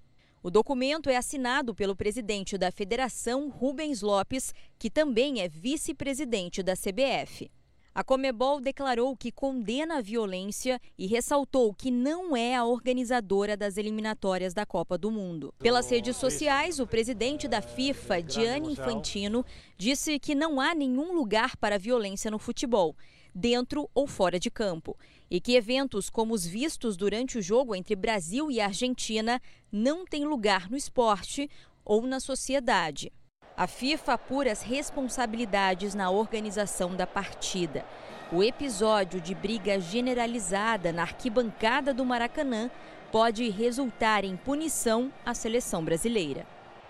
O documento é assinado pelo presidente da federação, Rubens Lopes, que também é vice-presidente da CBF. A Comebol declarou que condena a violência e ressaltou que não é a organizadora das eliminatórias da Copa do Mundo. Pelas redes sociais, o presidente da FIFA, Gianni Infantino, disse que não há nenhum lugar para violência no futebol dentro ou fora de campo, e que eventos como os vistos durante o jogo entre Brasil e Argentina não têm lugar no esporte ou na sociedade. A FIFA apura as responsabilidades na organização da partida. O episódio de briga generalizada na arquibancada do Maracanã pode resultar em punição à seleção brasileira.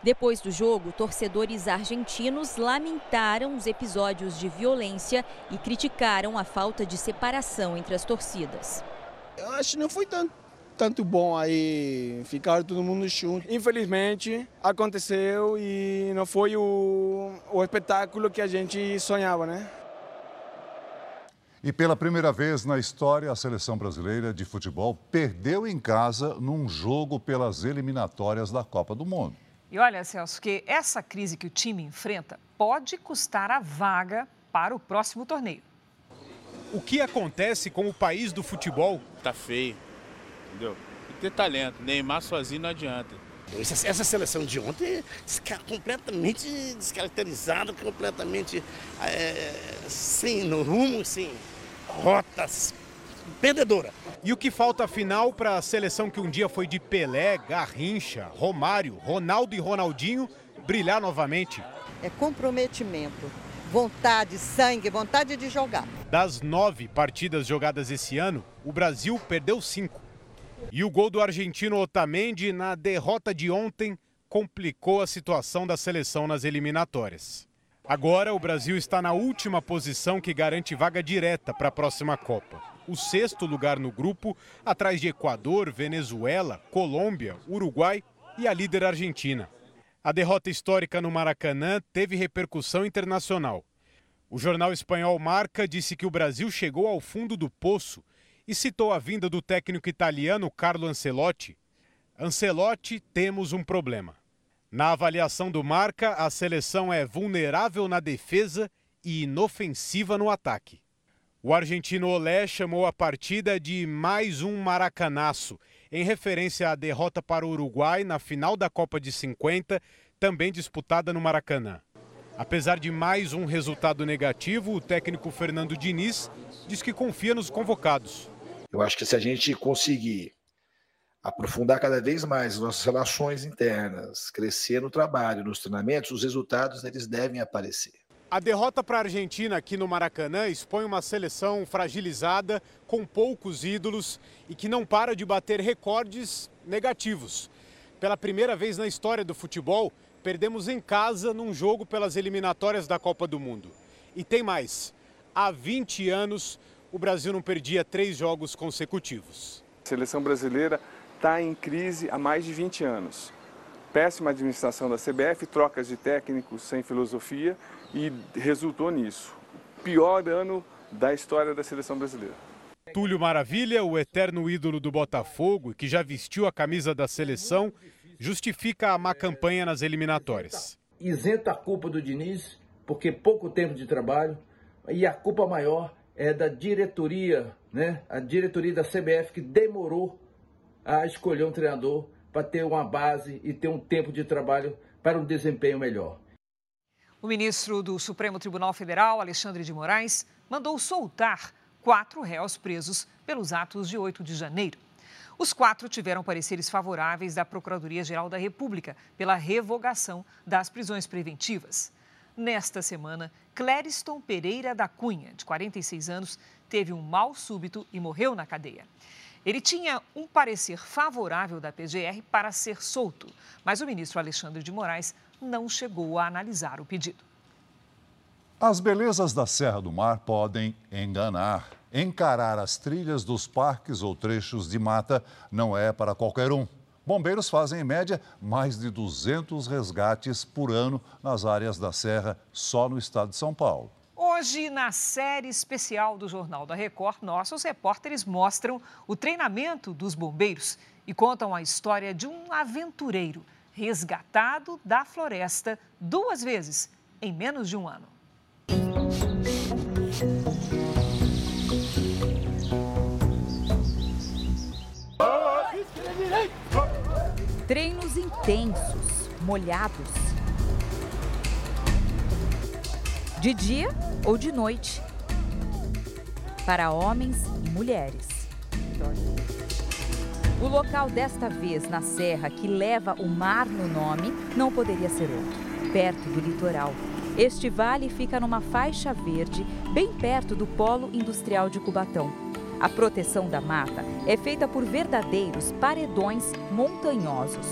Depois do jogo, torcedores argentinos lamentaram os episódios de violência e criticaram a falta de separação entre as torcidas. Eu acho que não foi tanto, tanto bom aí ficar todo mundo junto. Infelizmente aconteceu e não foi o, o espetáculo que a gente sonhava, né? E pela primeira vez na história, a seleção brasileira de futebol perdeu em casa num jogo pelas eliminatórias da Copa do Mundo. E olha, Celso, que essa crise que o time enfrenta pode custar a vaga para o próximo torneio. O que acontece com o país do futebol? Tá feio, entendeu? Tem que ter talento. Neymar sozinho não adianta. Essa, essa seleção de ontem é completamente descaracterizada, completamente é, sem rumo, sem rotas, perdedora. E o que falta afinal para a seleção que um dia foi de Pelé, Garrincha, Romário, Ronaldo e Ronaldinho brilhar novamente? É comprometimento, vontade, sangue, vontade de jogar. Das nove partidas jogadas esse ano, o Brasil perdeu cinco. E o gol do argentino Otamendi na derrota de ontem complicou a situação da seleção nas eliminatórias. Agora, o Brasil está na última posição que garante vaga direta para a próxima Copa o sexto lugar no grupo, atrás de Equador, Venezuela, Colômbia, Uruguai e a líder Argentina. A derrota histórica no Maracanã teve repercussão internacional. O jornal espanhol Marca disse que o Brasil chegou ao fundo do poço e citou a vinda do técnico italiano Carlo Ancelotti. Ancelotti, temos um problema. Na avaliação do Marca, a seleção é vulnerável na defesa e inofensiva no ataque. O argentino Olé chamou a partida de mais um maracanaço, em referência à derrota para o Uruguai na final da Copa de 50, também disputada no Maracanã. Apesar de mais um resultado negativo, o técnico Fernando Diniz diz que confia nos convocados. Eu acho que se a gente conseguir aprofundar cada vez mais nossas relações internas, crescer no trabalho, nos treinamentos, os resultados eles devem aparecer. A derrota para a Argentina aqui no Maracanã expõe uma seleção fragilizada, com poucos ídolos e que não para de bater recordes negativos. Pela primeira vez na história do futebol, perdemos em casa num jogo pelas eliminatórias da Copa do Mundo. E tem mais: há 20 anos, o Brasil não perdia três jogos consecutivos. A seleção brasileira está em crise há mais de 20 anos. Péssima administração da CBF, trocas de técnicos sem filosofia e resultou nisso. Pior ano da história da seleção brasileira. Túlio Maravilha, o eterno ídolo do Botafogo, que já vestiu a camisa da seleção, justifica a má campanha nas eliminatórias. Isenta a culpa do Diniz, porque pouco tempo de trabalho, e a culpa maior é da diretoria, né? A diretoria da CBF que demorou a escolher um treinador para ter uma base e ter um tempo de trabalho para um desempenho melhor. O ministro do Supremo Tribunal Federal, Alexandre de Moraes, mandou soltar quatro réus presos pelos atos de 8 de janeiro. Os quatro tiveram pareceres favoráveis da Procuradoria-Geral da República pela revogação das prisões preventivas. Nesta semana, Clériston Pereira da Cunha, de 46 anos, teve um mal súbito e morreu na cadeia. Ele tinha um parecer favorável da PGR para ser solto, mas o ministro Alexandre de Moraes não chegou a analisar o pedido. As belezas da Serra do Mar podem enganar. Encarar as trilhas dos parques ou trechos de mata não é para qualquer um. Bombeiros fazem, em média, mais de 200 resgates por ano nas áreas da Serra, só no estado de São Paulo. Hoje, na série especial do Jornal da Record, nossos repórteres mostram o treinamento dos bombeiros e contam a história de um aventureiro resgatado da floresta duas vezes em menos de um ano. Treinos intensos, molhados. De dia ou de noite. Para homens e mulheres. O local desta vez na serra que leva o mar no nome não poderia ser outro, perto do litoral. Este vale fica numa faixa verde, bem perto do polo industrial de Cubatão. A proteção da mata é feita por verdadeiros paredões montanhosos.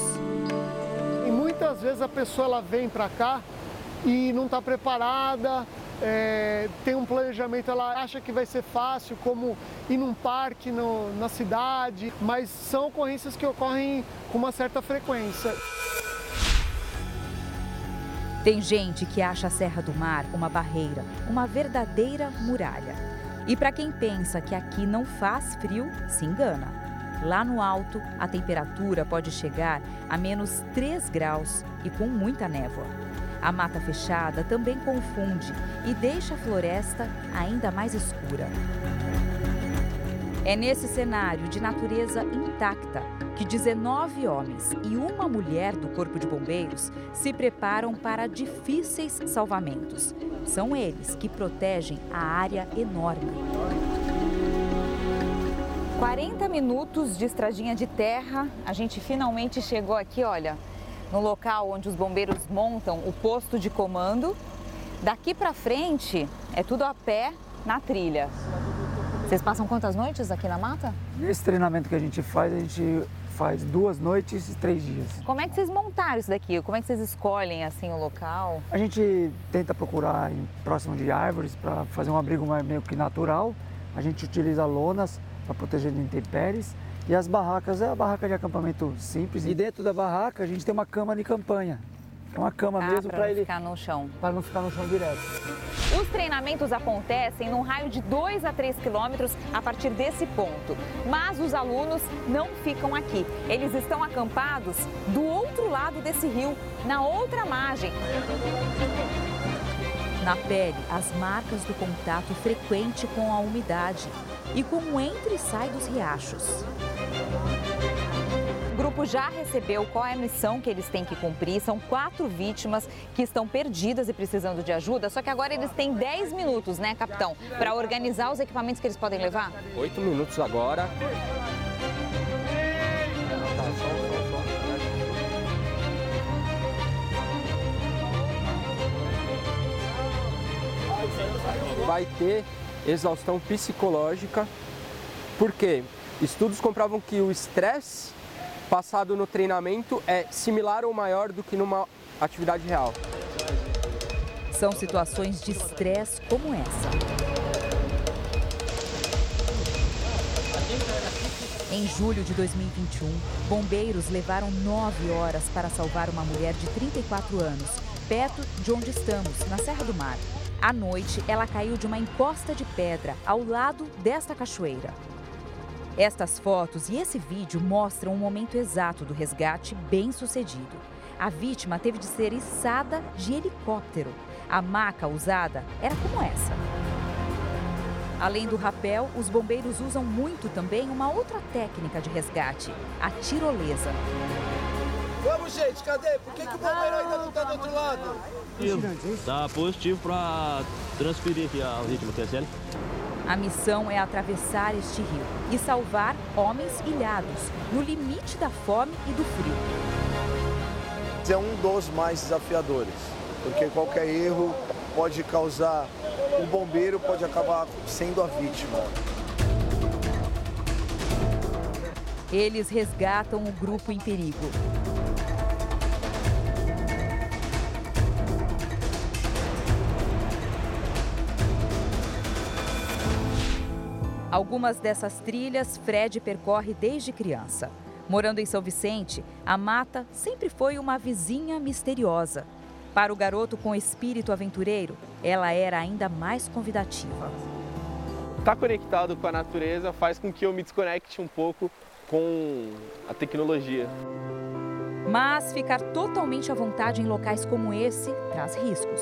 E muitas vezes a pessoa ela vem para cá e não está preparada, é, tem um planejamento, ela acha que vai ser fácil, como ir num parque no, na cidade, mas são ocorrências que ocorrem com uma certa frequência. Tem gente que acha a Serra do Mar uma barreira, uma verdadeira muralha. E para quem pensa que aqui não faz frio, se engana. Lá no alto, a temperatura pode chegar a menos 3 graus e com muita névoa. A mata fechada também confunde e deixa a floresta ainda mais escura. É nesse cenário de natureza intacta que 19 homens e uma mulher do Corpo de Bombeiros se preparam para difíceis salvamentos. São eles que protegem a área enorme. 40 minutos de estradinha de terra, a gente finalmente chegou aqui, olha, no local onde os bombeiros montam o posto de comando. Daqui para frente é tudo a pé na trilha. Vocês passam quantas noites aqui na mata? Esse treinamento que a gente faz, a gente faz duas noites e três dias. Como é que vocês montaram isso daqui? Como é que vocês escolhem assim o local? A gente tenta procurar próximo de árvores para fazer um abrigo meio que natural. A gente utiliza lonas para proteger de intempéries. E as barracas é a barraca de acampamento simples. E dentro da barraca a gente tem uma cama de campanha. É uma cama ah, mesmo para ele ficar no chão. Para não ficar no chão direto. Os treinamentos acontecem num raio de 2 a 3 quilômetros a partir desse ponto. Mas os alunos não ficam aqui. Eles estão acampados do outro lado desse rio, na outra margem. Na pele, as marcas do contato frequente com a umidade e com o entra e sai dos riachos. O grupo já recebeu qual é a missão que eles têm que cumprir. São quatro vítimas que estão perdidas e precisando de ajuda. Só que agora eles têm 10 minutos, né, capitão, para organizar os equipamentos que eles podem levar? Oito minutos agora. Vai ter exaustão psicológica, porque estudos comprovam que o estresse passado no treinamento é similar ou maior do que numa atividade real. São situações de estresse como essa. Em julho de 2021, bombeiros levaram nove horas para salvar uma mulher de 34 anos, perto de onde estamos, na Serra do Mar. À noite, ela caiu de uma encosta de pedra ao lado desta cachoeira. Estas fotos e esse vídeo mostram o momento exato do resgate bem sucedido. A vítima teve de ser içada de helicóptero. A maca usada era como essa. Além do rapel, os bombeiros usam muito também uma outra técnica de resgate, a tirolesa. Vamos, gente, cadê? Por que, que o bombeiro ainda não está do outro lado? Tá positivo para transferir aqui o ritmo TSL. A missão é atravessar este rio e salvar homens ilhados, no limite da fome e do frio. É um dos mais desafiadores, porque qualquer erro pode causar. O bombeiro pode acabar sendo a vítima. Eles resgatam o grupo em perigo. Algumas dessas trilhas Fred percorre desde criança. Morando em São Vicente, a mata sempre foi uma vizinha misteriosa. Para o garoto com espírito aventureiro, ela era ainda mais convidativa. Estar tá conectado com a natureza faz com que eu me desconecte um pouco com a tecnologia. Mas ficar totalmente à vontade em locais como esse traz riscos.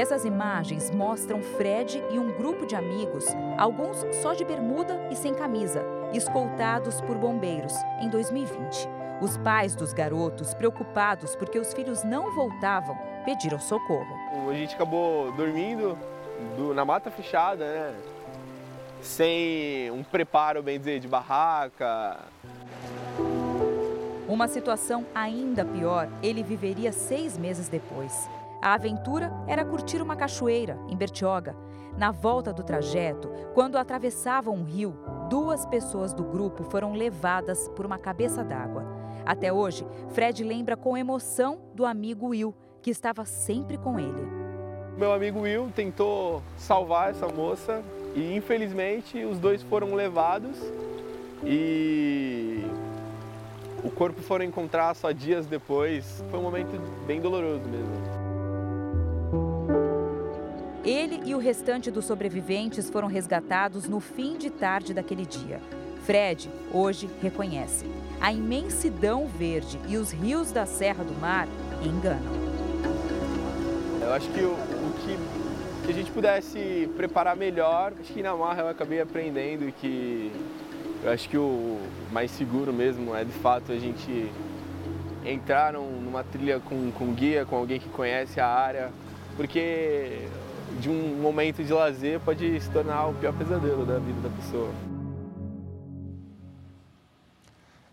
Essas imagens mostram Fred e um grupo de amigos, alguns só de bermuda e sem camisa, escoltados por bombeiros em 2020. Os pais dos garotos, preocupados porque os filhos não voltavam, pediram socorro. A gente acabou dormindo do, na mata fechada, né? Sem um preparo, bem dizer, de barraca. Uma situação ainda pior ele viveria seis meses depois. A aventura era curtir uma cachoeira, em Bertioga. Na volta do trajeto, quando atravessavam um rio, duas pessoas do grupo foram levadas por uma cabeça d'água. Até hoje, Fred lembra com emoção do amigo Will, que estava sempre com ele. Meu amigo Will tentou salvar essa moça e, infelizmente, os dois foram levados e o corpo foram encontrar só dias depois. Foi um momento bem doloroso mesmo. Ele e o restante dos sobreviventes foram resgatados no fim de tarde daquele dia. Fred, hoje, reconhece: a imensidão verde e os rios da Serra do Mar enganam. Eu acho que o, o que, a gente pudesse preparar melhor, acho que na Marra eu acabei aprendendo que eu acho que o mais seguro mesmo é de fato a gente entrar numa trilha com, com guia, com alguém que conhece a área, porque de um momento de lazer pode se tornar o pior pesadelo da vida da pessoa.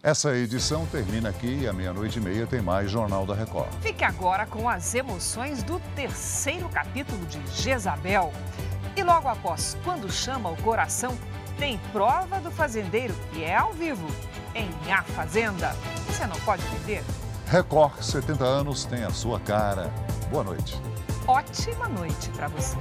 Essa edição termina aqui e à meia-noite e meia tem mais Jornal da Record. Fique agora com as emoções do terceiro capítulo de Jezabel. E logo após Quando Chama o Coração, tem prova do fazendeiro e é ao vivo, em A Fazenda. Você não pode perder. Record 70 anos tem a sua cara. Boa noite ótima noite para você.